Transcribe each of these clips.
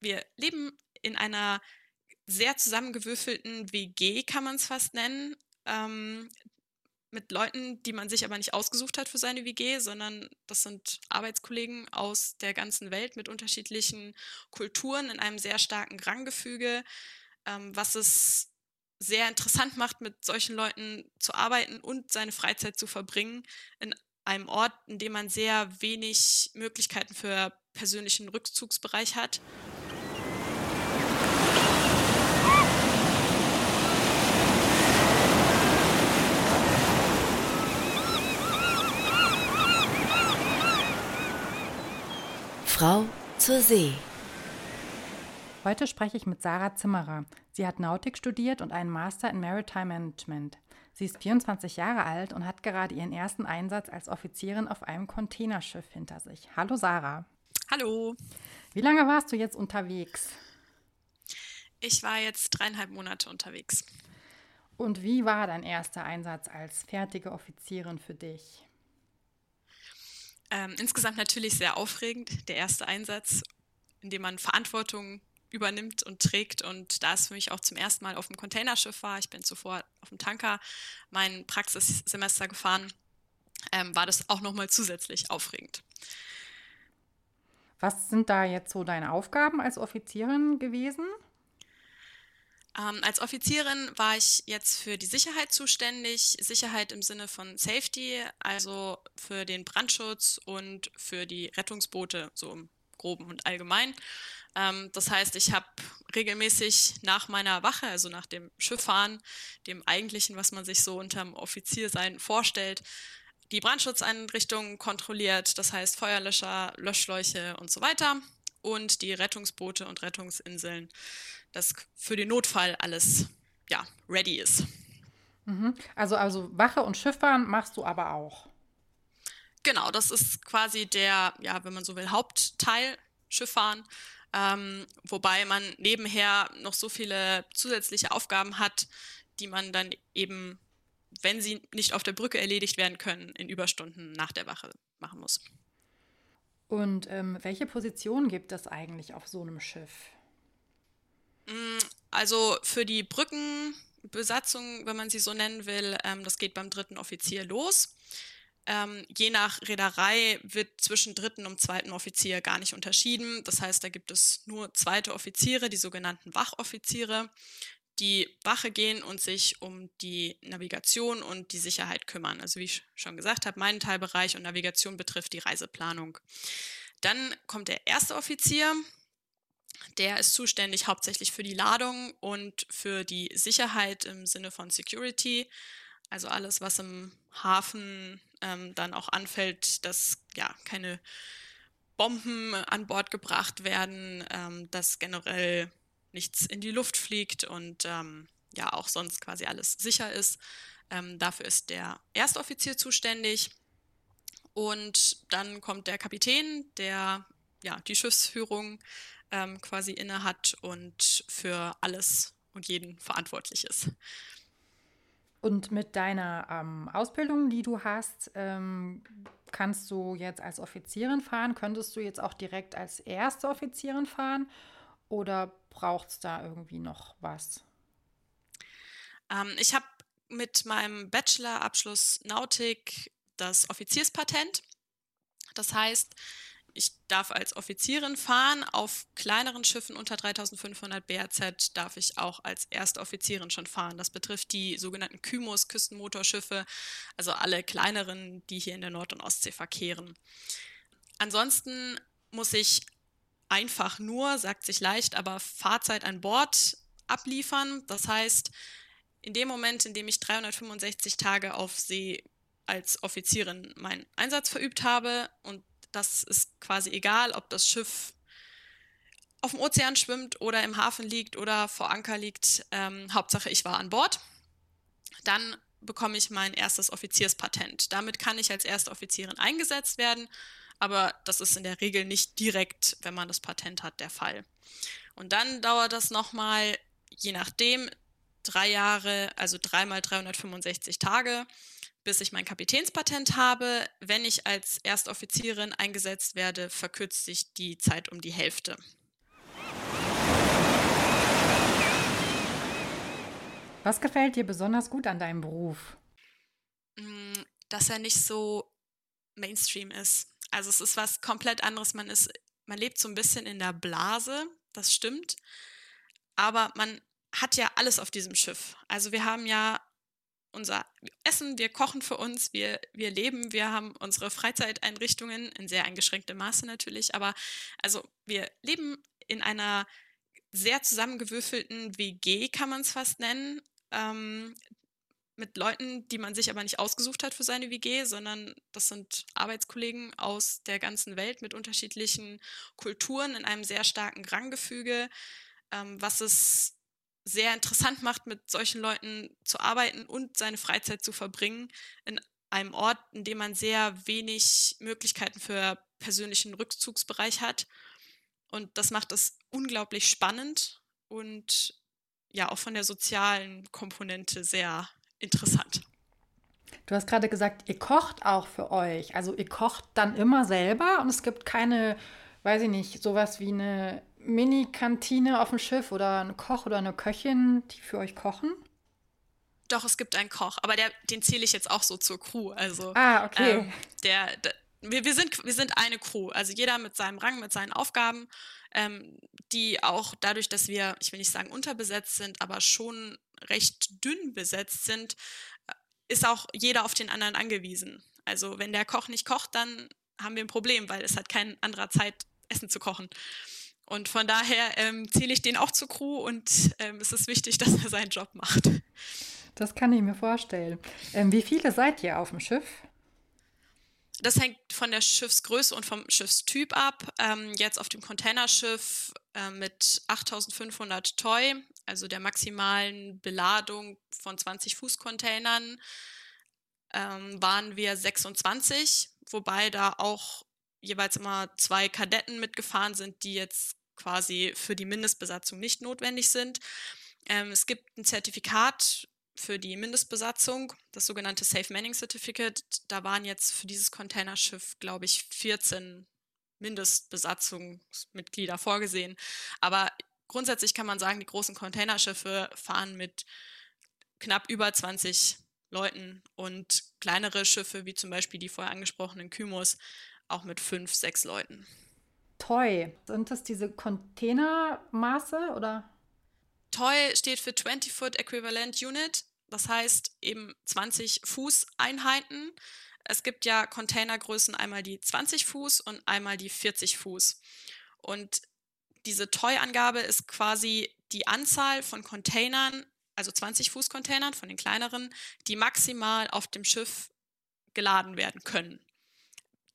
wir leben in einer sehr zusammengewürfelten WG, kann man es fast nennen. Ähm, mit Leuten, die man sich aber nicht ausgesucht hat für seine WG, sondern das sind Arbeitskollegen aus der ganzen Welt mit unterschiedlichen Kulturen in einem sehr starken Ranggefüge, ähm, was es sehr interessant macht, mit solchen Leuten zu arbeiten und seine Freizeit zu verbringen in einem Ort, in dem man sehr wenig Möglichkeiten für persönlichen Rückzugsbereich hat. Frau zur See. Heute spreche ich mit Sarah Zimmerer. Sie hat Nautik studiert und einen Master in Maritime Management. Sie ist 24 Jahre alt und hat gerade ihren ersten Einsatz als Offizierin auf einem Containerschiff hinter sich. Hallo Sarah. Hallo. Wie lange warst du jetzt unterwegs? Ich war jetzt dreieinhalb Monate unterwegs. Und wie war dein erster Einsatz als fertige Offizierin für dich? Ähm, insgesamt natürlich sehr aufregend, der erste Einsatz, in dem man Verantwortung übernimmt und trägt. Und da es für mich auch zum ersten Mal auf dem Containerschiff war, ich bin zuvor auf dem Tanker mein Praxissemester gefahren, ähm, war das auch nochmal zusätzlich aufregend. Was sind da jetzt so deine Aufgaben als Offizierin gewesen? Ähm, als Offizierin war ich jetzt für die Sicherheit zuständig. Sicherheit im Sinne von Safety, also für den Brandschutz und für die Rettungsboote, so im Groben und Allgemein. Ähm, das heißt, ich habe regelmäßig nach meiner Wache, also nach dem Schifffahren, dem eigentlichen, was man sich so unterm Offiziersein vorstellt, die Brandschutzeinrichtungen kontrolliert, das heißt Feuerlöscher, Löschschläuche und so weiter und die Rettungsboote und Rettungsinseln dass für den Notfall alles ja, ready ist. Mhm. Also, also Wache und Schifffahren machst du aber auch. Genau, das ist quasi der, ja, wenn man so will, Hauptteil Schifffahren. Ähm, wobei man nebenher noch so viele zusätzliche Aufgaben hat, die man dann eben, wenn sie nicht auf der Brücke erledigt werden können, in Überstunden nach der Wache machen muss. Und ähm, welche Position gibt es eigentlich auf so einem Schiff? Mm, also für die Brückenbesatzung, wenn man sie so nennen will, ähm, das geht beim dritten Offizier los. Ähm, je nach Reederei wird zwischen dritten und zweiten Offizier gar nicht unterschieden. Das heißt, da gibt es nur zweite Offiziere, die sogenannten Wachoffiziere, die Wache gehen und sich um die Navigation und die Sicherheit kümmern. Also wie ich schon gesagt habe, mein Teilbereich und Navigation betrifft die Reiseplanung. Dann kommt der erste Offizier, der ist zuständig hauptsächlich für die Ladung und für die Sicherheit im Sinne von Security. Also alles, was im Hafen ähm, dann auch anfällt, dass ja keine Bomben an Bord gebracht werden, ähm, dass generell nichts in die Luft fliegt und ähm, ja auch sonst quasi alles sicher ist. Ähm, dafür ist der Erstoffizier zuständig. Und dann kommt der Kapitän, der ja die Schiffsführung ähm, quasi innehat und für alles und jeden verantwortlich ist. Und mit deiner ähm, Ausbildung, die du hast, ähm, kannst du jetzt als Offizierin fahren? Könntest du jetzt auch direkt als erste Offizierin fahren? Oder braucht es da irgendwie noch was? Ähm, ich habe mit meinem Bachelorabschluss Nautik das Offizierspatent. Das heißt, ich darf als Offizierin fahren. Auf kleineren Schiffen unter 3500 BRZ darf ich auch als erste Offizierin schon fahren. Das betrifft die sogenannten Kymos, Küstenmotorschiffe, also alle kleineren, die hier in der Nord- und Ostsee verkehren. Ansonsten muss ich einfach nur, sagt sich leicht, aber Fahrzeit an Bord abliefern. Das heißt, in dem Moment, in dem ich 365 Tage auf See als Offizierin meinen Einsatz verübt habe und das ist quasi egal, ob das Schiff auf dem Ozean schwimmt oder im Hafen liegt oder vor Anker liegt. Ähm, Hauptsache, ich war an Bord. Dann bekomme ich mein erstes Offizierspatent. Damit kann ich als erste Offizierin eingesetzt werden, aber das ist in der Regel nicht direkt, wenn man das Patent hat, der Fall. Und dann dauert das nochmal, je nachdem, drei Jahre, also dreimal 365 Tage bis ich mein Kapitänspatent habe. Wenn ich als Erstoffizierin eingesetzt werde, verkürzt sich die Zeit um die Hälfte. Was gefällt dir besonders gut an deinem Beruf? Mm, dass er nicht so Mainstream ist. Also es ist was komplett anderes. Man ist, man lebt so ein bisschen in der Blase, das stimmt. Aber man hat ja alles auf diesem Schiff. Also wir haben ja unser Essen, wir kochen für uns, wir, wir leben, wir haben unsere Freizeiteinrichtungen in sehr eingeschränktem Maße natürlich, aber also wir leben in einer sehr zusammengewürfelten WG, kann man es fast nennen, ähm, mit Leuten, die man sich aber nicht ausgesucht hat für seine WG, sondern das sind Arbeitskollegen aus der ganzen Welt mit unterschiedlichen Kulturen in einem sehr starken Ranggefüge, ähm, was es sehr interessant macht, mit solchen Leuten zu arbeiten und seine Freizeit zu verbringen in einem Ort, in dem man sehr wenig Möglichkeiten für persönlichen Rückzugsbereich hat. Und das macht es unglaublich spannend und ja auch von der sozialen Komponente sehr interessant. Du hast gerade gesagt, ihr kocht auch für euch. Also ihr kocht dann immer selber und es gibt keine, weiß ich nicht, sowas wie eine Mini-Kantine auf dem Schiff oder ein Koch oder eine Köchin, die für euch kochen? Doch, es gibt einen Koch, aber der, den zähle ich jetzt auch so zur Crew. Also, ah, okay. Ähm, der, der wir, wir, sind, wir sind eine Crew, also jeder mit seinem Rang, mit seinen Aufgaben, ähm, die auch dadurch, dass wir, ich will nicht sagen unterbesetzt sind, aber schon recht dünn besetzt sind, äh, ist auch jeder auf den anderen angewiesen. Also wenn der Koch nicht kocht, dann haben wir ein Problem, weil es hat kein anderer Zeit, Essen zu kochen. Und von daher ähm, zähle ich den auch zur Crew und ähm, es ist wichtig, dass er seinen Job macht. Das kann ich mir vorstellen. Ähm, wie viele seid ihr auf dem Schiff? Das hängt von der Schiffsgröße und vom Schiffstyp ab. Ähm, jetzt auf dem Containerschiff äh, mit 8500 Toy, also der maximalen Beladung von 20 Fußcontainern, ähm, waren wir 26, wobei da auch jeweils immer zwei Kadetten mitgefahren sind, die jetzt quasi für die Mindestbesatzung nicht notwendig sind. Ähm, es gibt ein Zertifikat für die Mindestbesatzung, das sogenannte Safe Manning Certificate. Da waren jetzt für dieses Containerschiff, glaube ich, 14 Mindestbesatzungsmitglieder vorgesehen. Aber grundsätzlich kann man sagen, die großen Containerschiffe fahren mit knapp über 20 Leuten und kleinere Schiffe, wie zum Beispiel die vorher angesprochenen Kymos, auch mit fünf, sechs Leuten. Toy, sind das diese Containermaße oder? Toy steht für 20 Foot Equivalent Unit, das heißt eben 20 Fuß Einheiten. Es gibt ja Containergrößen einmal die 20 Fuß und einmal die 40 Fuß. Und diese Toy-Angabe ist quasi die Anzahl von Containern, also 20 Fuß Containern von den kleineren, die maximal auf dem Schiff geladen werden können.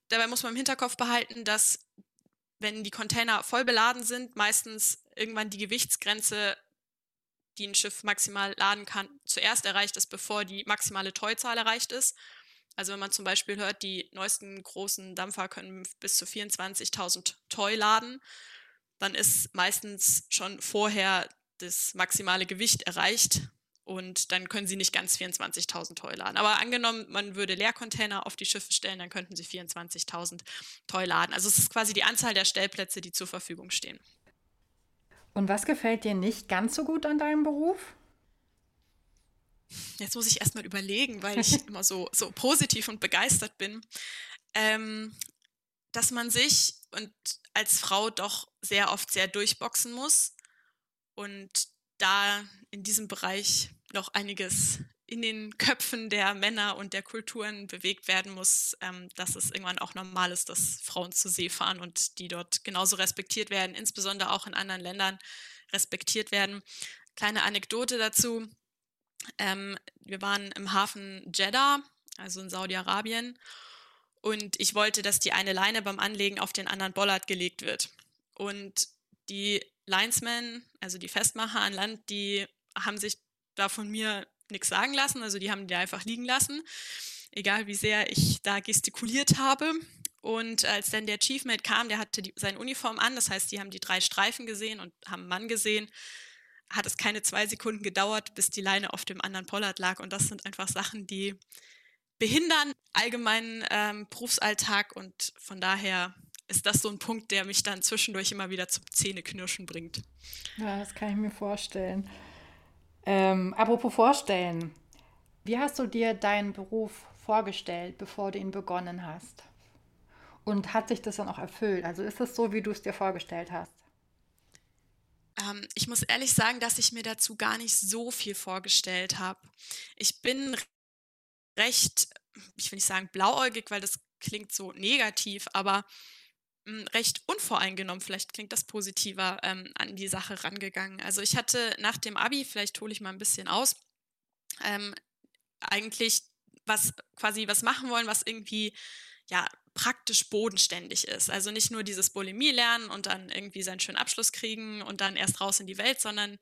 Dabei muss man im Hinterkopf behalten, dass wenn die Container voll beladen sind, meistens irgendwann die Gewichtsgrenze, die ein Schiff maximal laden kann, zuerst erreicht ist, bevor die maximale Toy-Zahl erreicht ist. Also wenn man zum Beispiel hört, die neuesten großen Dampfer können bis zu 24.000 Toy laden, dann ist meistens schon vorher das maximale Gewicht erreicht und dann können sie nicht ganz 24.000 Toy laden. Aber angenommen, man würde Leercontainer auf die Schiffe stellen, dann könnten sie 24.000 Toy laden. Also es ist quasi die Anzahl der Stellplätze, die zur Verfügung stehen. Und was gefällt dir nicht ganz so gut an deinem Beruf? Jetzt muss ich erstmal überlegen, weil ich immer so, so positiv und begeistert bin, ähm, dass man sich und als Frau doch sehr oft sehr durchboxen muss und da in diesem Bereich noch einiges in den Köpfen der Männer und der Kulturen bewegt werden muss, ähm, dass es irgendwann auch normal ist, dass Frauen zur See fahren und die dort genauso respektiert werden, insbesondere auch in anderen Ländern respektiert werden. Kleine Anekdote dazu. Ähm, wir waren im Hafen Jeddah, also in Saudi-Arabien, und ich wollte, dass die eine Leine beim Anlegen auf den anderen Bollard gelegt wird. Und die Linesmen, also die Festmacher an Land, die haben sich da von mir nichts sagen lassen. Also die haben die einfach liegen lassen, egal wie sehr ich da gestikuliert habe. Und als dann der Chiefmate kam, der hatte die, seine Uniform an, das heißt, die haben die drei Streifen gesehen und haben einen Mann gesehen, hat es keine zwei Sekunden gedauert, bis die Leine auf dem anderen Pollard lag. Und das sind einfach Sachen, die behindern allgemeinen ähm, Berufsalltag und von daher ist das so ein Punkt, der mich dann zwischendurch immer wieder zum Zähneknirschen bringt. Ja, das kann ich mir vorstellen. Ähm, apropos vorstellen, wie hast du dir deinen Beruf vorgestellt, bevor du ihn begonnen hast? Und hat sich das dann auch erfüllt? Also ist es so, wie du es dir vorgestellt hast? Ähm, ich muss ehrlich sagen, dass ich mir dazu gar nicht so viel vorgestellt habe. Ich bin recht, ich will nicht sagen blauäugig, weil das klingt so negativ, aber recht unvoreingenommen, vielleicht klingt das positiver, ähm, an die Sache rangegangen. Also ich hatte nach dem ABI, vielleicht hole ich mal ein bisschen aus, ähm, eigentlich was quasi was machen wollen, was irgendwie ja praktisch bodenständig ist. Also nicht nur dieses Bulimie lernen und dann irgendwie seinen schönen Abschluss kriegen und dann erst raus in die Welt, sondern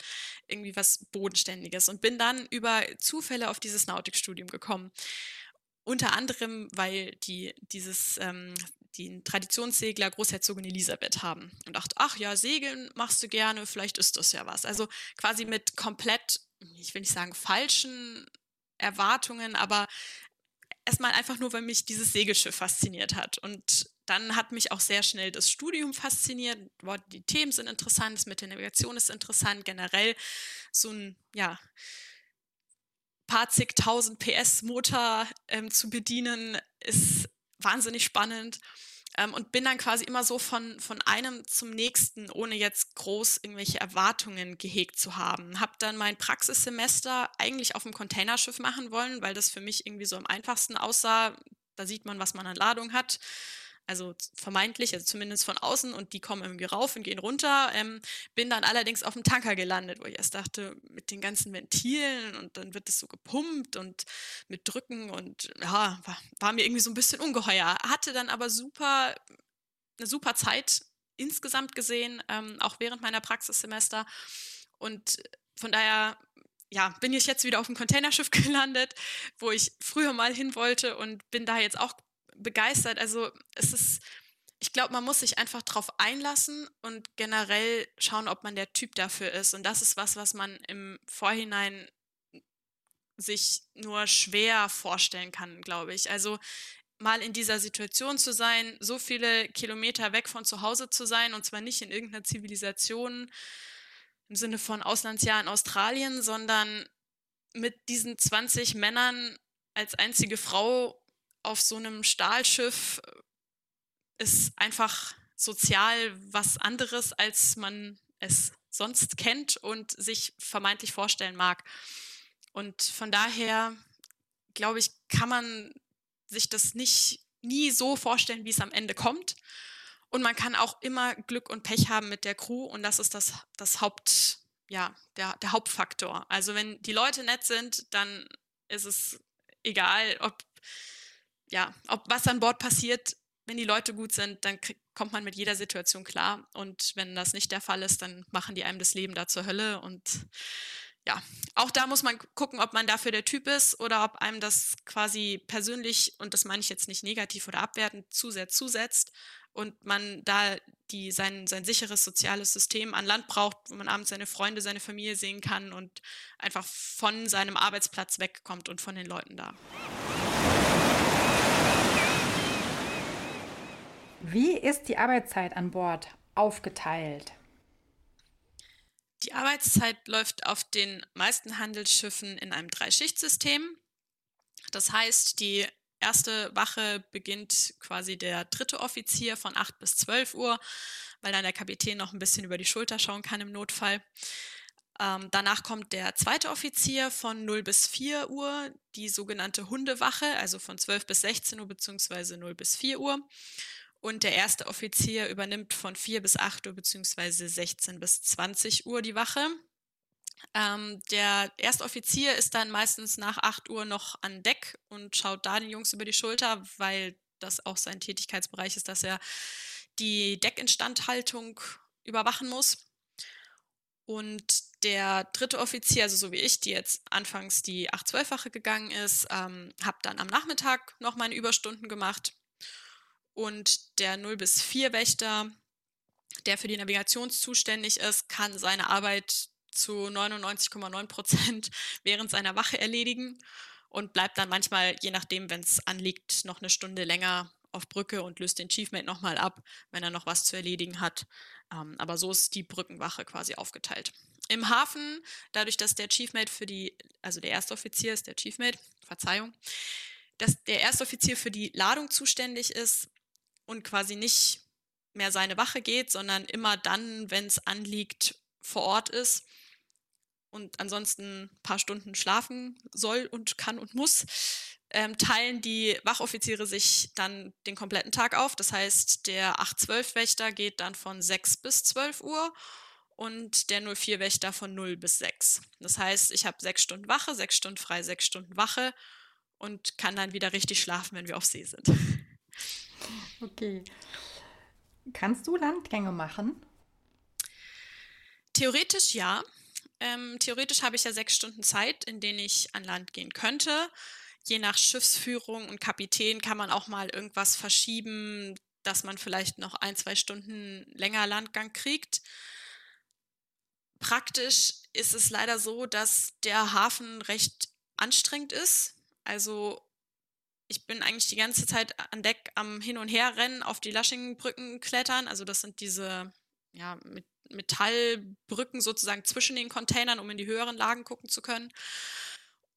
irgendwie was Bodenständiges. Und bin dann über Zufälle auf dieses Nautikstudium gekommen. Unter anderem, weil die dieses ähm, den Traditionssegler Großherzogin Elisabeth haben und dachte, ach ja, segeln machst du gerne, vielleicht ist das ja was. Also quasi mit komplett, ich will nicht sagen falschen Erwartungen, aber erstmal einfach nur, weil mich dieses Segelschiff fasziniert hat. Und dann hat mich auch sehr schnell das Studium fasziniert. Die Themen sind interessant, das mit der Navigation ist interessant, generell so ein, ja, paar zigtausend PS Motor ähm, zu bedienen ist wahnsinnig spannend. Ähm, und bin dann quasi immer so von, von einem zum nächsten, ohne jetzt groß irgendwelche Erwartungen gehegt zu haben. Hab dann mein Praxissemester eigentlich auf dem Containerschiff machen wollen, weil das für mich irgendwie so am einfachsten aussah. Da sieht man, was man an Ladung hat also vermeintlich, also zumindest von außen, und die kommen irgendwie rauf und gehen runter. Ähm, bin dann allerdings auf dem Tanker gelandet, wo ich erst dachte, mit den ganzen Ventilen und dann wird es so gepumpt und mit Drücken und ja, war, war mir irgendwie so ein bisschen ungeheuer. Hatte dann aber super, eine super Zeit insgesamt gesehen, ähm, auch während meiner Praxissemester. Und von daher ja, bin ich jetzt wieder auf dem Containerschiff gelandet, wo ich früher mal hin wollte und bin da jetzt auch begeistert. Also es ist, ich glaube, man muss sich einfach drauf einlassen und generell schauen, ob man der Typ dafür ist. Und das ist was, was man im Vorhinein sich nur schwer vorstellen kann, glaube ich. Also mal in dieser Situation zu sein, so viele Kilometer weg von zu Hause zu sein, und zwar nicht in irgendeiner Zivilisation im Sinne von Auslandsjahr in Australien, sondern mit diesen 20 Männern als einzige Frau auf so einem Stahlschiff äh, ist einfach sozial was anderes, als man es sonst kennt und sich vermeintlich vorstellen mag. Und von daher, glaube ich, kann man sich das nicht nie so vorstellen, wie es am Ende kommt. Und man kann auch immer Glück und Pech haben mit der Crew und das ist das, das Haupt, ja, der, der Hauptfaktor. Also wenn die Leute nett sind, dann ist es egal, ob ja, ob was an Bord passiert, wenn die Leute gut sind, dann kommt man mit jeder Situation klar. Und wenn das nicht der Fall ist, dann machen die einem das Leben da zur Hölle. Und ja, auch da muss man gucken, ob man dafür der Typ ist oder ob einem das quasi persönlich, und das meine ich jetzt nicht negativ oder abwertend, zu sehr zusetzt und man da die, sein, sein sicheres soziales System an Land braucht, wo man abends seine Freunde, seine Familie sehen kann und einfach von seinem Arbeitsplatz wegkommt und von den Leuten da. Wie ist die Arbeitszeit an Bord aufgeteilt? Die Arbeitszeit läuft auf den meisten Handelsschiffen in einem Dreischichtsystem. Das heißt, die erste Wache beginnt quasi der dritte Offizier von 8 bis 12 Uhr, weil dann der Kapitän noch ein bisschen über die Schulter schauen kann im Notfall. Ähm, danach kommt der zweite Offizier von 0 bis 4 Uhr, die sogenannte Hundewache, also von 12 bis 16 Uhr bzw. 0 bis 4 Uhr. Und der erste Offizier übernimmt von 4 bis 8 Uhr beziehungsweise 16 bis 20 Uhr die Wache. Ähm, der erste Offizier ist dann meistens nach 8 Uhr noch an Deck und schaut da den Jungs über die Schulter, weil das auch sein Tätigkeitsbereich ist, dass er die Deckinstandhaltung überwachen muss. Und der dritte Offizier, also so wie ich, die jetzt anfangs die 8-12-Wache gegangen ist, ähm, habe dann am Nachmittag noch meine Überstunden gemacht und der 0 bis 4 Wächter, der für die Navigation zuständig ist, kann seine Arbeit zu 99,9 Prozent während seiner Wache erledigen und bleibt dann manchmal, je nachdem, wenn es anliegt, noch eine Stunde länger auf Brücke und löst den Chiefmate nochmal ab, wenn er noch was zu erledigen hat. Ähm, aber so ist die Brückenwache quasi aufgeteilt. Im Hafen, dadurch, dass der Chiefmate für die, also der erste Offizier ist der Chiefmate, Verzeihung, dass der erste Offizier für die Ladung zuständig ist und quasi nicht mehr seine Wache geht, sondern immer dann, wenn es anliegt, vor Ort ist und ansonsten ein paar Stunden schlafen soll und kann und muss, ähm, teilen die Wachoffiziere sich dann den kompletten Tag auf. Das heißt, der 8-12-Wächter geht dann von 6 bis 12 Uhr und der 04-Wächter von 0 bis 6. Das heißt, ich habe sechs Stunden Wache, sechs Stunden frei, sechs Stunden Wache und kann dann wieder richtig schlafen, wenn wir auf See sind. Okay. Kannst du Landgänge machen? Theoretisch ja. Ähm, theoretisch habe ich ja sechs Stunden Zeit, in denen ich an Land gehen könnte. Je nach Schiffsführung und Kapitän kann man auch mal irgendwas verschieben, dass man vielleicht noch ein, zwei Stunden länger Landgang kriegt. Praktisch ist es leider so, dass der Hafen recht anstrengend ist. Also ich bin eigentlich die ganze Zeit an Deck am Hin- und Herrennen, auf die Laschingbrücken klettern. Also das sind diese ja, mit Metallbrücken sozusagen zwischen den Containern, um in die höheren Lagen gucken zu können.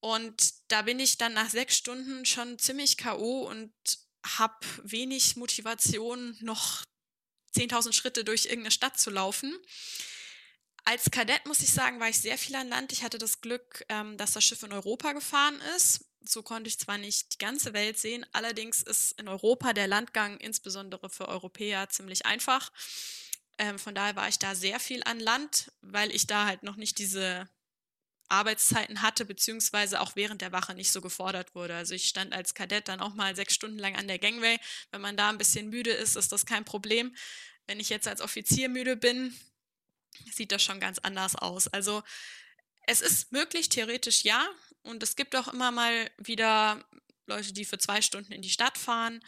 Und da bin ich dann nach sechs Stunden schon ziemlich K.O. und habe wenig Motivation, noch 10.000 Schritte durch irgendeine Stadt zu laufen. Als Kadett muss ich sagen, war ich sehr viel an Land. Ich hatte das Glück, ähm, dass das Schiff in Europa gefahren ist. So konnte ich zwar nicht die ganze Welt sehen, allerdings ist in Europa der Landgang insbesondere für Europäer ziemlich einfach. Ähm, von daher war ich da sehr viel an Land, weil ich da halt noch nicht diese Arbeitszeiten hatte, beziehungsweise auch während der Wache nicht so gefordert wurde. Also ich stand als Kadett dann auch mal sechs Stunden lang an der Gangway. Wenn man da ein bisschen müde ist, ist das kein Problem. Wenn ich jetzt als Offizier müde bin, sieht das schon ganz anders aus. Also es ist möglich, theoretisch ja. Und es gibt auch immer mal wieder Leute, die für zwei Stunden in die Stadt fahren.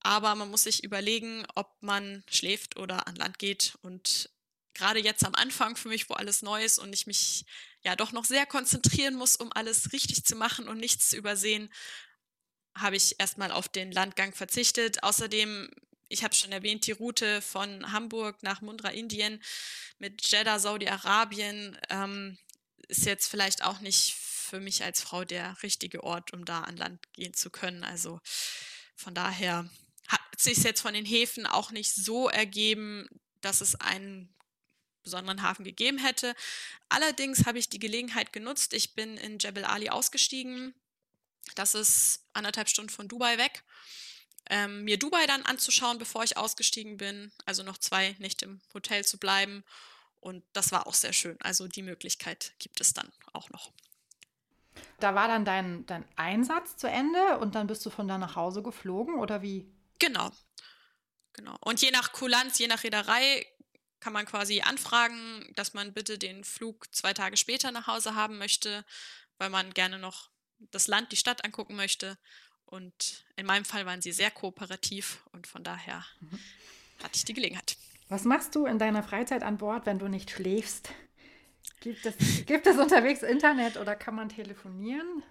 Aber man muss sich überlegen, ob man schläft oder an Land geht. Und gerade jetzt am Anfang für mich, wo alles neu ist und ich mich ja doch noch sehr konzentrieren muss, um alles richtig zu machen und nichts zu übersehen, habe ich erstmal auf den Landgang verzichtet. Außerdem ich habe schon erwähnt, die Route von Hamburg nach Mundra, Indien mit Jeddah, Saudi-Arabien ähm, ist jetzt vielleicht auch nicht für mich als Frau der richtige Ort, um da an Land gehen zu können. Also von daher hat sich jetzt von den Häfen auch nicht so ergeben, dass es einen besonderen Hafen gegeben hätte. Allerdings habe ich die Gelegenheit genutzt. Ich bin in Jebel Ali ausgestiegen. Das ist anderthalb Stunden von Dubai weg ähm, mir Dubai dann anzuschauen, bevor ich ausgestiegen bin. Also noch zwei Nächte im Hotel zu bleiben. Und das war auch sehr schön. Also die Möglichkeit gibt es dann auch noch. Da war dann dein, dein Einsatz zu Ende und dann bist du von da nach Hause geflogen oder wie? Genau. Genau. Und je nach Kulanz, je nach Reederei kann man quasi anfragen, dass man bitte den Flug zwei Tage später nach Hause haben möchte, weil man gerne noch das Land, die Stadt angucken möchte. Und in meinem Fall waren sie sehr kooperativ und von daher mhm. hatte ich die Gelegenheit. Was machst du in deiner Freizeit an Bord, wenn du nicht schläfst? Gibt es, gibt es unterwegs Internet oder kann man telefonieren?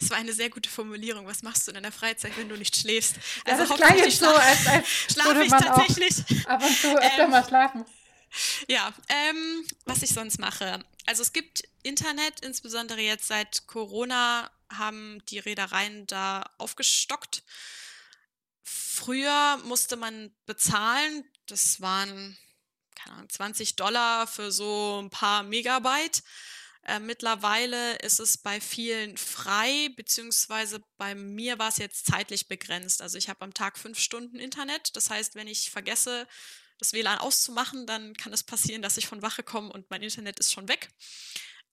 Das war eine sehr gute Formulierung. Was machst du in deiner Freizeit, wenn du nicht schläfst? Ja, also das klang jetzt so, als, als schlafe ich tatsächlich. ab und zu öfter ähm, mal schlafen. Ja, ähm, was ich sonst mache. Also es gibt Internet, insbesondere jetzt seit Corona haben die Reedereien da aufgestockt. Früher musste man bezahlen, das waren keine Ahnung, 20 Dollar für so ein paar Megabyte. Äh, mittlerweile ist es bei vielen frei, beziehungsweise bei mir war es jetzt zeitlich begrenzt. Also ich habe am Tag fünf Stunden Internet. Das heißt, wenn ich vergesse, das WLAN auszumachen, dann kann es passieren, dass ich von Wache komme und mein Internet ist schon weg.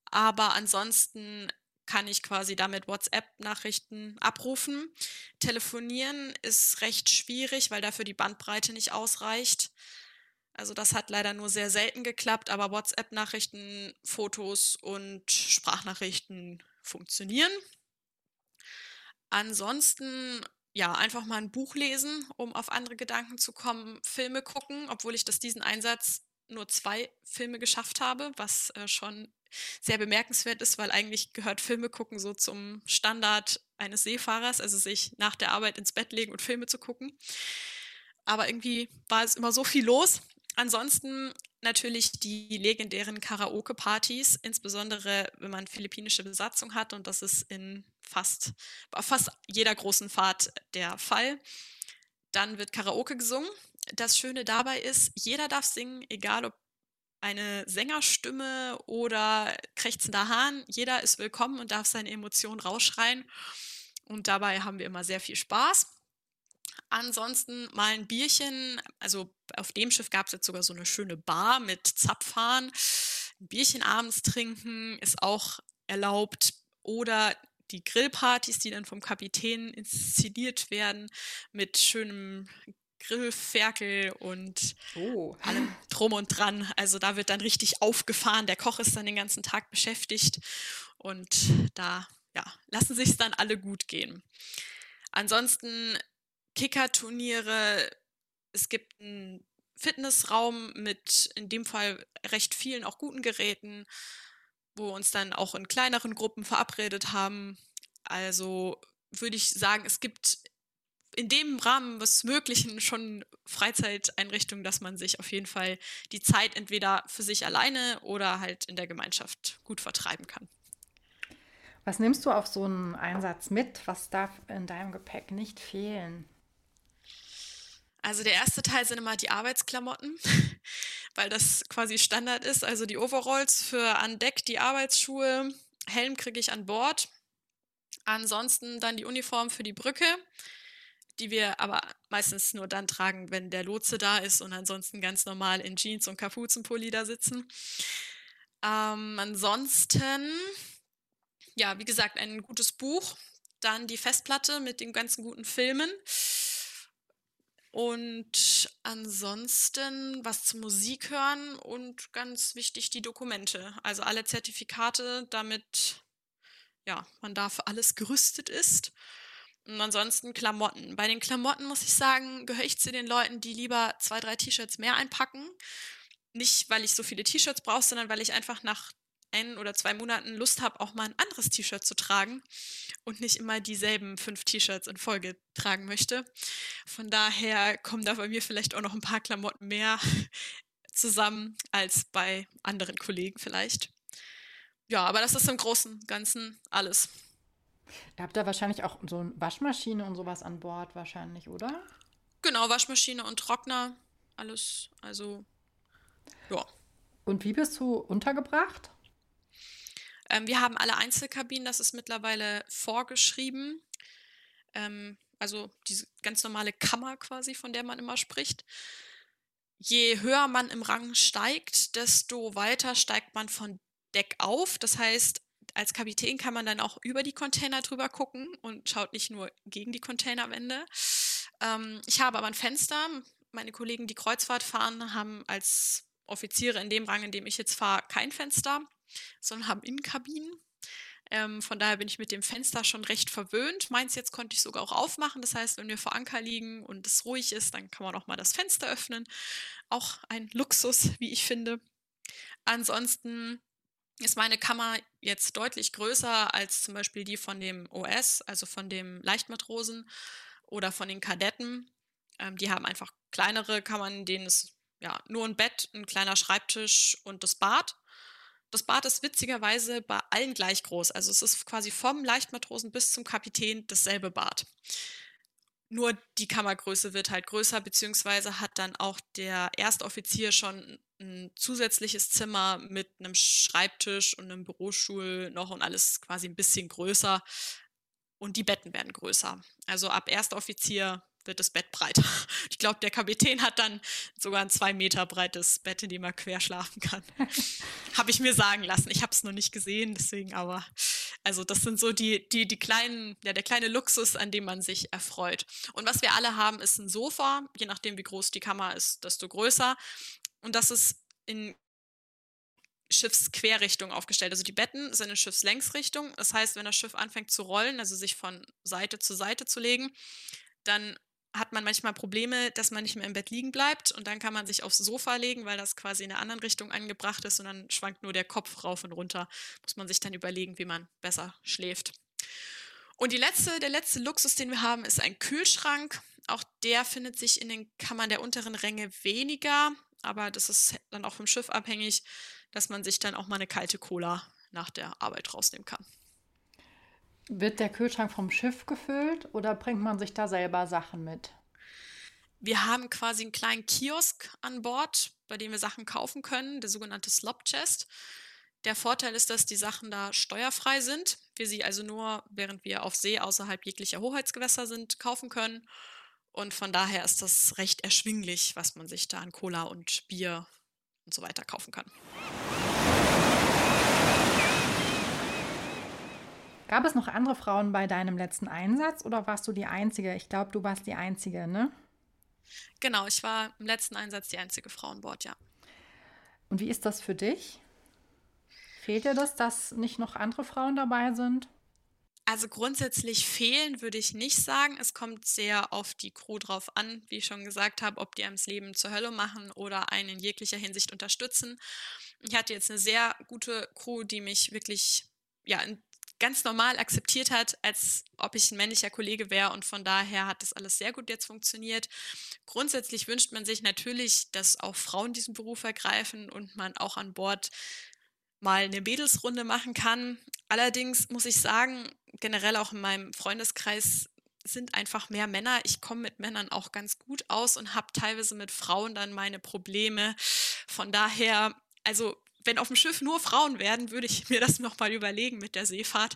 Aber ansonsten kann ich quasi damit WhatsApp-Nachrichten abrufen. Telefonieren ist recht schwierig, weil dafür die Bandbreite nicht ausreicht. Also das hat leider nur sehr selten geklappt, aber WhatsApp-Nachrichten, Fotos und Sprachnachrichten funktionieren. Ansonsten ja, einfach mal ein Buch lesen, um auf andere Gedanken zu kommen, Filme gucken, obwohl ich das diesen Einsatz nur zwei Filme geschafft habe, was äh, schon sehr bemerkenswert ist, weil eigentlich gehört Filme gucken so zum Standard eines Seefahrers, also sich nach der Arbeit ins Bett legen und Filme zu gucken. Aber irgendwie war es immer so viel los. Ansonsten natürlich die legendären Karaoke-Partys, insbesondere wenn man philippinische Besatzung hat und das ist in fast, fast jeder großen Fahrt der Fall. Dann wird Karaoke gesungen. Das Schöne dabei ist, jeder darf singen, egal ob eine Sängerstimme oder krächzender Hahn. Jeder ist willkommen und darf seine Emotionen rausschreien. Und dabei haben wir immer sehr viel Spaß. Ansonsten mal ein Bierchen. Also auf dem Schiff gab es jetzt sogar so eine schöne Bar mit Zapfhahn. Ein Bierchen abends trinken ist auch erlaubt. Oder die Grillpartys, die dann vom Kapitän inszeniert werden, mit schönem Grillferkel und oh. allem drum und dran. Also da wird dann richtig aufgefahren. Der Koch ist dann den ganzen Tag beschäftigt und da ja, lassen sich es dann alle gut gehen. Ansonsten Kickerturniere. Es gibt einen Fitnessraum mit in dem Fall recht vielen auch guten Geräten, wo wir uns dann auch in kleineren Gruppen verabredet haben. Also würde ich sagen, es gibt in dem Rahmen was Möglichen schon Freizeiteinrichtungen, dass man sich auf jeden Fall die Zeit entweder für sich alleine oder halt in der Gemeinschaft gut vertreiben kann. Was nimmst du auf so einen Einsatz mit? Was darf in deinem Gepäck nicht fehlen? Also der erste Teil sind immer die Arbeitsklamotten, weil das quasi Standard ist. Also die Overalls für an Deck, die Arbeitsschuhe, Helm kriege ich an Bord. Ansonsten dann die Uniform für die Brücke, die wir aber meistens nur dann tragen, wenn der Lotse da ist und ansonsten ganz normal in Jeans und Kapuzenpulli da sitzen. Ähm, ansonsten, ja, wie gesagt, ein gutes Buch, dann die Festplatte mit den ganzen guten Filmen. Und ansonsten was zur Musik hören und ganz wichtig die Dokumente. Also alle Zertifikate, damit ja, man da für alles gerüstet ist. Und ansonsten Klamotten. Bei den Klamotten muss ich sagen, gehöre ich zu den Leuten, die lieber zwei, drei T-Shirts mehr einpacken. Nicht, weil ich so viele T-Shirts brauche, sondern weil ich einfach nach ein oder zwei Monaten Lust habe, auch mal ein anderes T-Shirt zu tragen und nicht immer dieselben fünf T-Shirts in Folge tragen möchte. Von daher kommen da bei mir vielleicht auch noch ein paar Klamotten mehr zusammen als bei anderen Kollegen vielleicht. Ja, aber das ist im Großen und Ganzen alles. Ihr habt da wahrscheinlich auch so eine Waschmaschine und sowas an Bord wahrscheinlich, oder? Genau, Waschmaschine und Trockner, alles. Also, ja. Und wie bist du untergebracht? Ähm, wir haben alle Einzelkabinen, das ist mittlerweile vorgeschrieben. Ähm, also diese ganz normale Kammer quasi, von der man immer spricht. Je höher man im Rang steigt, desto weiter steigt man von Deck auf. Das heißt, als Kapitän kann man dann auch über die Container drüber gucken und schaut nicht nur gegen die Containerwände. Ähm, ich habe aber ein Fenster. Meine Kollegen, die Kreuzfahrt fahren, haben als Offiziere in dem Rang, in dem ich jetzt fahre, kein Fenster sondern haben Innenkabinen. Ähm, von daher bin ich mit dem Fenster schon recht verwöhnt. Meins jetzt konnte ich sogar auch aufmachen. Das heißt, wenn wir vor Anker liegen und es ruhig ist, dann kann man auch mal das Fenster öffnen. Auch ein Luxus, wie ich finde. Ansonsten ist meine Kammer jetzt deutlich größer als zum Beispiel die von dem OS, also von dem Leichtmatrosen oder von den Kadetten. Ähm, die haben einfach kleinere Kammern, denen ist ja nur ein Bett, ein kleiner Schreibtisch und das Bad. Das Bad ist witzigerweise bei allen gleich groß. Also es ist quasi vom Leichtmatrosen bis zum Kapitän dasselbe Bad. Nur die Kammergröße wird halt größer, beziehungsweise hat dann auch der Erstoffizier schon ein zusätzliches Zimmer mit einem Schreibtisch und einem Bürostuhl noch und alles quasi ein bisschen größer. Und die Betten werden größer. Also ab Erstoffizier wird das Bett breiter. Ich glaube, der Kapitän hat dann sogar ein zwei Meter breites Bett, in dem er quer schlafen kann. habe ich mir sagen lassen. Ich habe es noch nicht gesehen, deswegen aber. Also das sind so die, die, die kleinen, ja, der kleine Luxus, an dem man sich erfreut. Und was wir alle haben, ist ein Sofa. Je nachdem, wie groß die Kammer ist, desto größer. Und das ist in Schiffsquerrichtung aufgestellt. Also die Betten sind in Schiffslängsrichtung. Das heißt, wenn das Schiff anfängt zu rollen, also sich von Seite zu Seite zu legen, dann hat man manchmal Probleme, dass man nicht mehr im Bett liegen bleibt und dann kann man sich aufs Sofa legen, weil das quasi in einer anderen Richtung angebracht ist und dann schwankt nur der Kopf rauf und runter. Muss man sich dann überlegen, wie man besser schläft. Und die letzte, der letzte Luxus, den wir haben, ist ein Kühlschrank. Auch der findet sich in den Kammern der unteren Ränge weniger. aber das ist dann auch vom Schiff abhängig, dass man sich dann auch mal eine kalte Cola nach der Arbeit rausnehmen kann. Wird der Kühlschrank vom Schiff gefüllt oder bringt man sich da selber Sachen mit? Wir haben quasi einen kleinen Kiosk an Bord, bei dem wir Sachen kaufen können, der sogenannte Slop Chest. Der Vorteil ist, dass die Sachen da steuerfrei sind. Wir sie also nur, während wir auf See außerhalb jeglicher Hoheitsgewässer sind, kaufen können. Und von daher ist das recht erschwinglich, was man sich da an Cola und Bier und so weiter kaufen kann. Gab es noch andere Frauen bei deinem letzten Einsatz oder warst du die Einzige? Ich glaube, du warst die Einzige, ne? Genau, ich war im letzten Einsatz die einzige Frau an Bord, ja. Und wie ist das für dich? Fehlt dir das, dass nicht noch andere Frauen dabei sind? Also grundsätzlich fehlen würde ich nicht sagen. Es kommt sehr auf die Crew drauf an, wie ich schon gesagt habe, ob die einem das Leben zur Hölle machen oder einen in jeglicher Hinsicht unterstützen. Ich hatte jetzt eine sehr gute Crew, die mich wirklich ja, ganz normal akzeptiert hat, als ob ich ein männlicher Kollege wäre und von daher hat das alles sehr gut jetzt funktioniert. Grundsätzlich wünscht man sich natürlich, dass auch Frauen diesen Beruf ergreifen und man auch an Bord mal eine Mädelsrunde machen kann. Allerdings muss ich sagen, generell auch in meinem Freundeskreis sind einfach mehr Männer. Ich komme mit Männern auch ganz gut aus und habe teilweise mit Frauen dann meine Probleme. Von daher, also wenn auf dem Schiff nur Frauen werden, würde ich mir das nochmal überlegen mit der Seefahrt.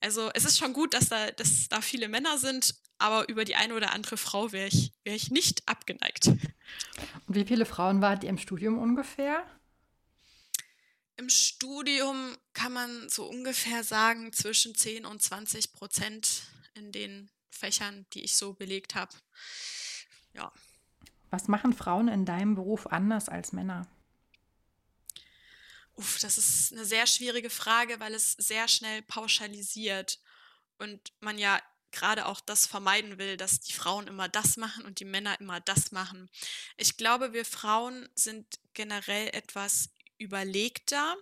Also es ist schon gut, dass da, dass da viele Männer sind, aber über die eine oder andere Frau wäre ich, wär ich nicht abgeneigt. Und wie viele Frauen wart ihr im Studium ungefähr? Im Studium kann man so ungefähr sagen zwischen 10 und 20 Prozent in den Fächern, die ich so belegt habe. Ja. Was machen Frauen in deinem Beruf anders als Männer? Uff, das ist eine sehr schwierige Frage, weil es sehr schnell pauschalisiert und man ja gerade auch das vermeiden will, dass die Frauen immer das machen und die Männer immer das machen. Ich glaube, wir Frauen sind generell etwas überlegter,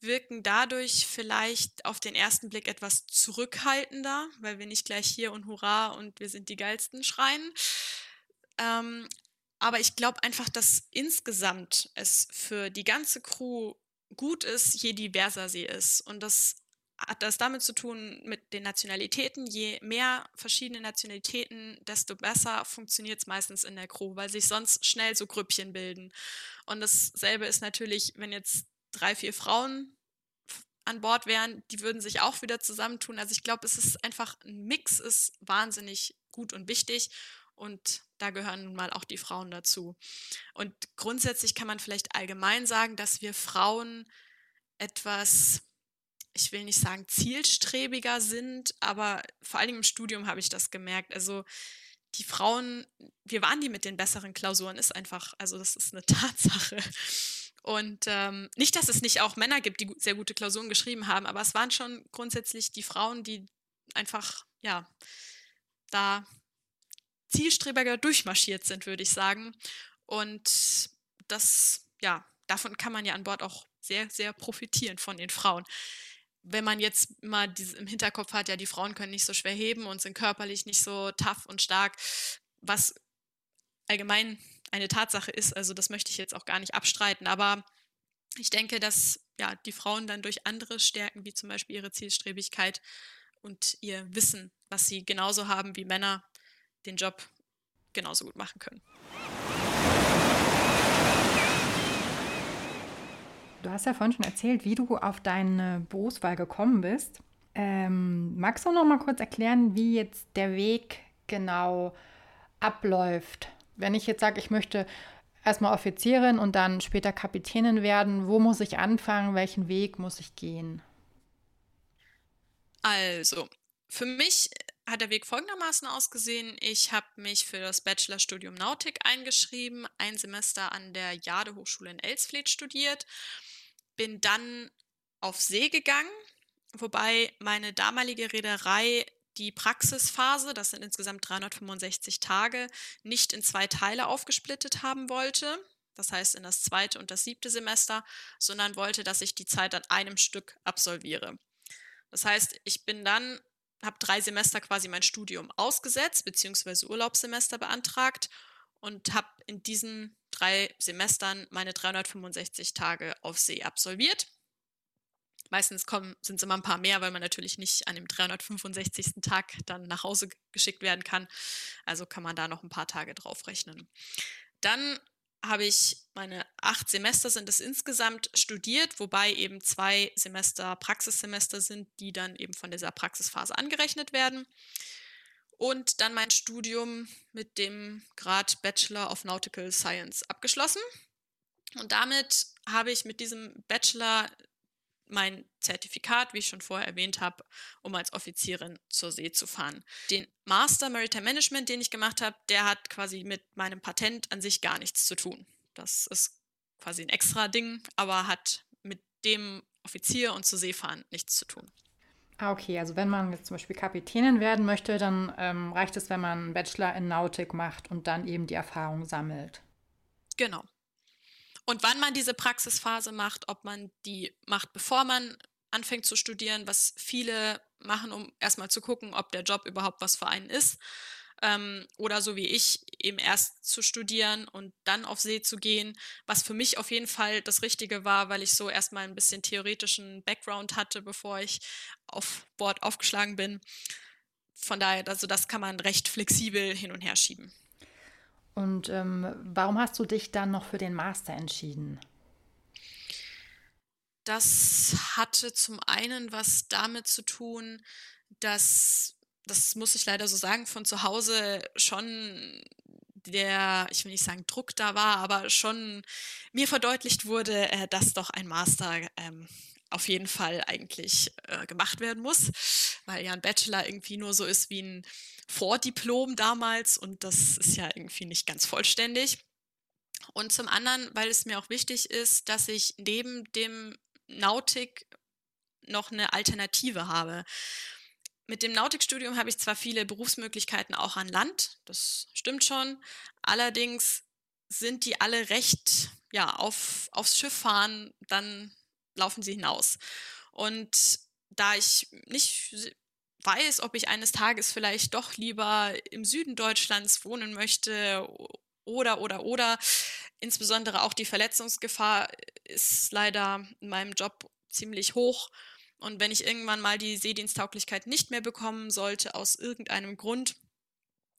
wirken dadurch vielleicht auf den ersten Blick etwas zurückhaltender, weil wir nicht gleich hier und hurra und wir sind die geilsten schreien. Ähm, aber ich glaube einfach, dass insgesamt es für die ganze Crew gut ist, je diverser sie ist. Und das hat das damit zu tun mit den Nationalitäten. Je mehr verschiedene Nationalitäten, desto besser funktioniert es meistens in der Crew, weil sich sonst schnell so Grüppchen bilden. Und dasselbe ist natürlich, wenn jetzt drei, vier Frauen an Bord wären, die würden sich auch wieder zusammentun. Also ich glaube, es ist einfach ein Mix, ist wahnsinnig gut und wichtig. Und da gehören nun mal auch die Frauen dazu. Und grundsätzlich kann man vielleicht allgemein sagen, dass wir Frauen etwas, ich will nicht sagen zielstrebiger sind, aber vor allem im Studium habe ich das gemerkt. Also die Frauen, wir waren die mit den besseren Klausuren, ist einfach, also das ist eine Tatsache. Und ähm, nicht, dass es nicht auch Männer gibt, die sehr gute Klausuren geschrieben haben, aber es waren schon grundsätzlich die Frauen, die einfach, ja, da zielstrebiger durchmarschiert sind, würde ich sagen. Und das, ja, davon kann man ja an Bord auch sehr, sehr profitieren von den Frauen. Wenn man jetzt mal im Hinterkopf hat, ja, die Frauen können nicht so schwer heben und sind körperlich nicht so tough und stark, was allgemein eine Tatsache ist, also das möchte ich jetzt auch gar nicht abstreiten, aber ich denke, dass ja, die Frauen dann durch andere Stärken, wie zum Beispiel ihre Zielstrebigkeit und ihr Wissen, was sie genauso haben wie Männer, den Job genauso gut machen können. Du hast ja vorhin schon erzählt, wie du auf deine Berufswahl gekommen bist. Ähm, magst du noch mal kurz erklären, wie jetzt der Weg genau abläuft? Wenn ich jetzt sage, ich möchte erstmal Offizierin und dann später Kapitänin werden, wo muss ich anfangen? Welchen Weg muss ich gehen? Also, für mich hat der Weg folgendermaßen ausgesehen. Ich habe mich für das Bachelorstudium Nautik eingeschrieben, ein Semester an der Jade Hochschule in Elsfleth studiert, bin dann auf See gegangen, wobei meine damalige Reederei die Praxisphase, das sind insgesamt 365 Tage, nicht in zwei Teile aufgesplittet haben wollte. Das heißt in das zweite und das siebte Semester, sondern wollte, dass ich die Zeit an einem Stück absolviere. Das heißt, ich bin dann habe drei Semester quasi mein Studium ausgesetzt, beziehungsweise Urlaubssemester beantragt und habe in diesen drei Semestern meine 365 Tage auf See absolviert. Meistens sind es immer ein paar mehr, weil man natürlich nicht an dem 365. Tag dann nach Hause geschickt werden kann. Also kann man da noch ein paar Tage drauf rechnen. Dann habe ich meine acht Semester sind es insgesamt studiert, wobei eben zwei Semester Praxissemester sind, die dann eben von dieser Praxisphase angerechnet werden. Und dann mein Studium mit dem Grad Bachelor of Nautical Science abgeschlossen. Und damit habe ich mit diesem Bachelor mein Zertifikat, wie ich schon vorher erwähnt habe, um als Offizierin zur See zu fahren. Den Master Maritime Management, den ich gemacht habe, der hat quasi mit meinem Patent an sich gar nichts zu tun. Das ist quasi ein extra Ding, aber hat mit dem Offizier und zur See fahren nichts zu tun. Ah, okay. Also wenn man jetzt zum Beispiel Kapitänin werden möchte, dann ähm, reicht es, wenn man einen Bachelor in Nautik macht und dann eben die Erfahrung sammelt. Genau. Und wann man diese Praxisphase macht, ob man die macht, bevor man anfängt zu studieren, was viele machen, um erstmal zu gucken, ob der Job überhaupt was für einen ist. Ähm, oder so wie ich, eben erst zu studieren und dann auf See zu gehen, was für mich auf jeden Fall das Richtige war, weil ich so erstmal ein bisschen theoretischen Background hatte, bevor ich auf Bord aufgeschlagen bin. Von daher, also das kann man recht flexibel hin und her schieben. Und ähm, warum hast du dich dann noch für den Master entschieden? Das hatte zum einen was damit zu tun, dass, das muss ich leider so sagen, von zu Hause schon der, ich will nicht sagen Druck da war, aber schon mir verdeutlicht wurde, äh, dass doch ein Master ähm, auf jeden Fall eigentlich äh, gemacht werden muss, weil ja ein Bachelor irgendwie nur so ist wie ein Vordiplom damals und das ist ja irgendwie nicht ganz vollständig. Und zum anderen, weil es mir auch wichtig ist, dass ich neben dem Nautik noch eine Alternative habe. Mit dem Nautikstudium habe ich zwar viele Berufsmöglichkeiten auch an Land, das stimmt schon, allerdings sind die alle recht, ja, auf, aufs Schiff fahren, dann laufen sie hinaus. Und da ich nicht weiß, ob ich eines Tages vielleicht doch lieber im Süden Deutschlands wohnen möchte oder, oder, oder. Insbesondere auch die Verletzungsgefahr ist leider in meinem Job ziemlich hoch. Und wenn ich irgendwann mal die Seediensttauglichkeit nicht mehr bekommen sollte, aus irgendeinem Grund,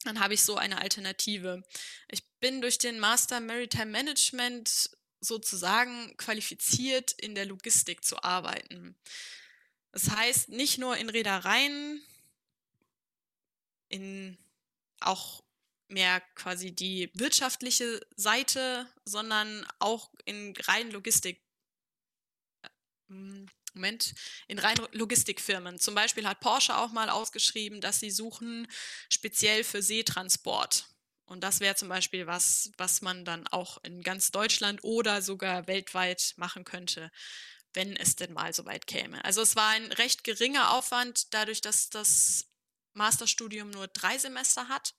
dann habe ich so eine Alternative. Ich bin durch den Master Maritime Management sozusagen qualifiziert, in der Logistik zu arbeiten. Das heißt, nicht nur in Reedereien, in auch mehr quasi die wirtschaftliche Seite, sondern auch in rein Logistik. Äh, Moment, in rein Logistikfirmen. Zum Beispiel hat Porsche auch mal ausgeschrieben, dass sie suchen speziell für Seetransport. Und das wäre zum Beispiel was, was man dann auch in ganz Deutschland oder sogar weltweit machen könnte wenn es denn mal so weit käme. Also es war ein recht geringer Aufwand, dadurch, dass das Masterstudium nur drei Semester hat,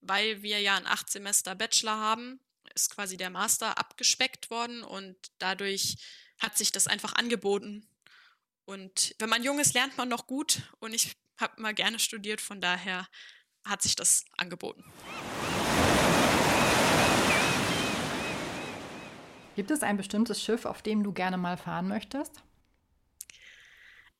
weil wir ja ein acht Semester Bachelor haben, ist quasi der Master abgespeckt worden und dadurch hat sich das einfach angeboten. Und wenn man jung ist, lernt man noch gut und ich habe immer gerne studiert, von daher hat sich das angeboten. Gibt es ein bestimmtes Schiff, auf dem du gerne mal fahren möchtest?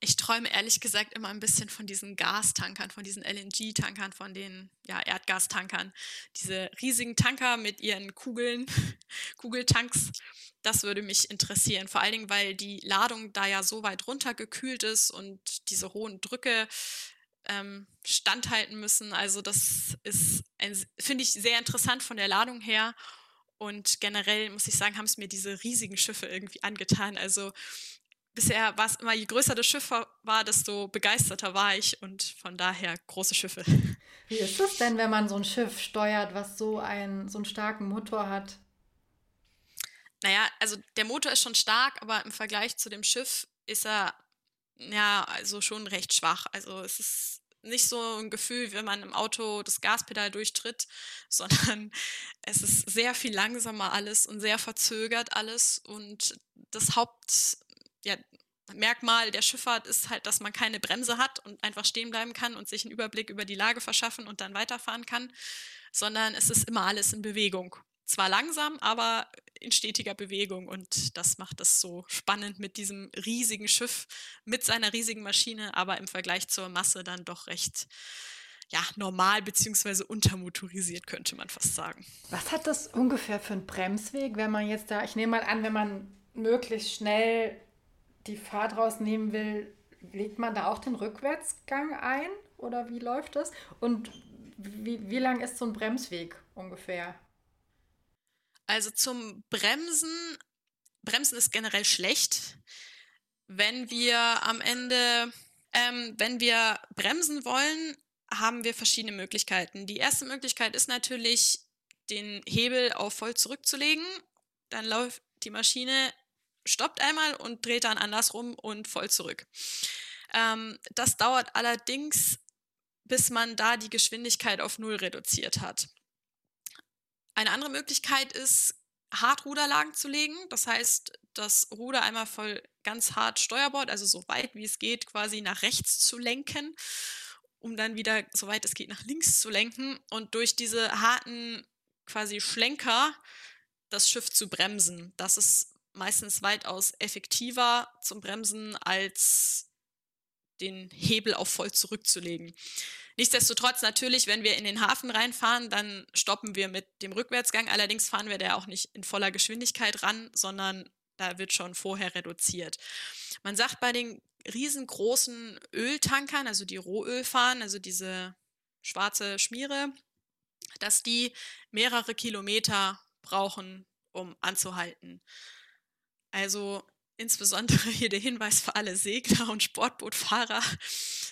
Ich träume ehrlich gesagt immer ein bisschen von diesen Gastankern, von diesen LNG-Tankern, von den ja, Erdgastankern. Diese riesigen Tanker mit ihren Kugeln, Kugeltanks, das würde mich interessieren. Vor allen Dingen, weil die Ladung da ja so weit runtergekühlt ist und diese hohen Drücke ähm, standhalten müssen. Also das ist, finde ich, sehr interessant von der Ladung her. Und generell muss ich sagen, haben es mir diese riesigen Schiffe irgendwie angetan. Also bisher war es immer, je größer das Schiff war, desto begeisterter war ich und von daher große Schiffe. Wie ist das denn, wenn man so ein Schiff steuert, was so, ein, so einen starken Motor hat? Naja, also der Motor ist schon stark, aber im Vergleich zu dem Schiff ist er ja also schon recht schwach. Also es ist nicht so ein Gefühl, wenn man im Auto das Gaspedal durchtritt, sondern es ist sehr viel langsamer alles und sehr verzögert alles. Und das Haupt, ja, der Schifffahrt ist halt, dass man keine Bremse hat und einfach stehen bleiben kann und sich einen Überblick über die Lage verschaffen und dann weiterfahren kann, sondern es ist immer alles in Bewegung. Zwar langsam, aber in stetiger Bewegung und das macht es so spannend mit diesem riesigen Schiff, mit seiner riesigen Maschine, aber im Vergleich zur Masse dann doch recht ja, normal bzw. untermotorisiert, könnte man fast sagen. Was hat das ungefähr für einen Bremsweg, wenn man jetzt da, ich nehme mal an, wenn man möglichst schnell die Fahrt rausnehmen will, legt man da auch den Rückwärtsgang ein oder wie läuft das? Und wie, wie lang ist so ein Bremsweg ungefähr? Also zum Bremsen, Bremsen ist generell schlecht. Wenn wir am Ende, ähm, wenn wir bremsen wollen, haben wir verschiedene Möglichkeiten. Die erste Möglichkeit ist natürlich, den Hebel auf voll zurückzulegen. Dann läuft die Maschine stoppt einmal und dreht dann andersrum und voll zurück. Ähm, das dauert allerdings, bis man da die Geschwindigkeit auf Null reduziert hat. Eine andere Möglichkeit ist, Hartruderlagen zu legen. Das heißt, das Ruder einmal voll ganz hart Steuerbord, also so weit wie es geht, quasi nach rechts zu lenken, um dann wieder, so weit es geht, nach links zu lenken und durch diese harten quasi Schlenker das Schiff zu bremsen. Das ist meistens weitaus effektiver zum Bremsen, als den Hebel auf voll zurückzulegen. Nichtsdestotrotz natürlich, wenn wir in den Hafen reinfahren, dann stoppen wir mit dem Rückwärtsgang. Allerdings fahren wir da auch nicht in voller Geschwindigkeit ran, sondern da wird schon vorher reduziert. Man sagt bei den riesengroßen Öltankern, also die Rohöl fahren, also diese schwarze Schmiere, dass die mehrere Kilometer brauchen, um anzuhalten. Also insbesondere hier der Hinweis für alle Segler und Sportbootfahrer,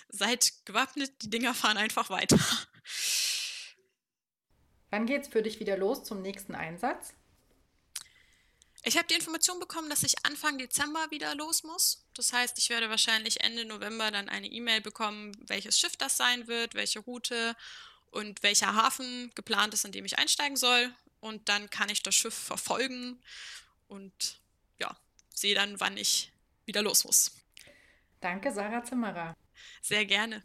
seid gewappnet, die Dinger fahren einfach weiter. Wann geht es für dich wieder los zum nächsten Einsatz? Ich habe die Information bekommen, dass ich Anfang Dezember wieder los muss. Das heißt, ich werde wahrscheinlich Ende November dann eine E-Mail bekommen, welches Schiff das sein wird, welche Route und welcher Hafen geplant ist, in dem ich einsteigen soll. Und dann kann ich das Schiff verfolgen und sehe dann, wann ich wieder los muss. Danke, Sarah Zimmerer. Sehr gerne.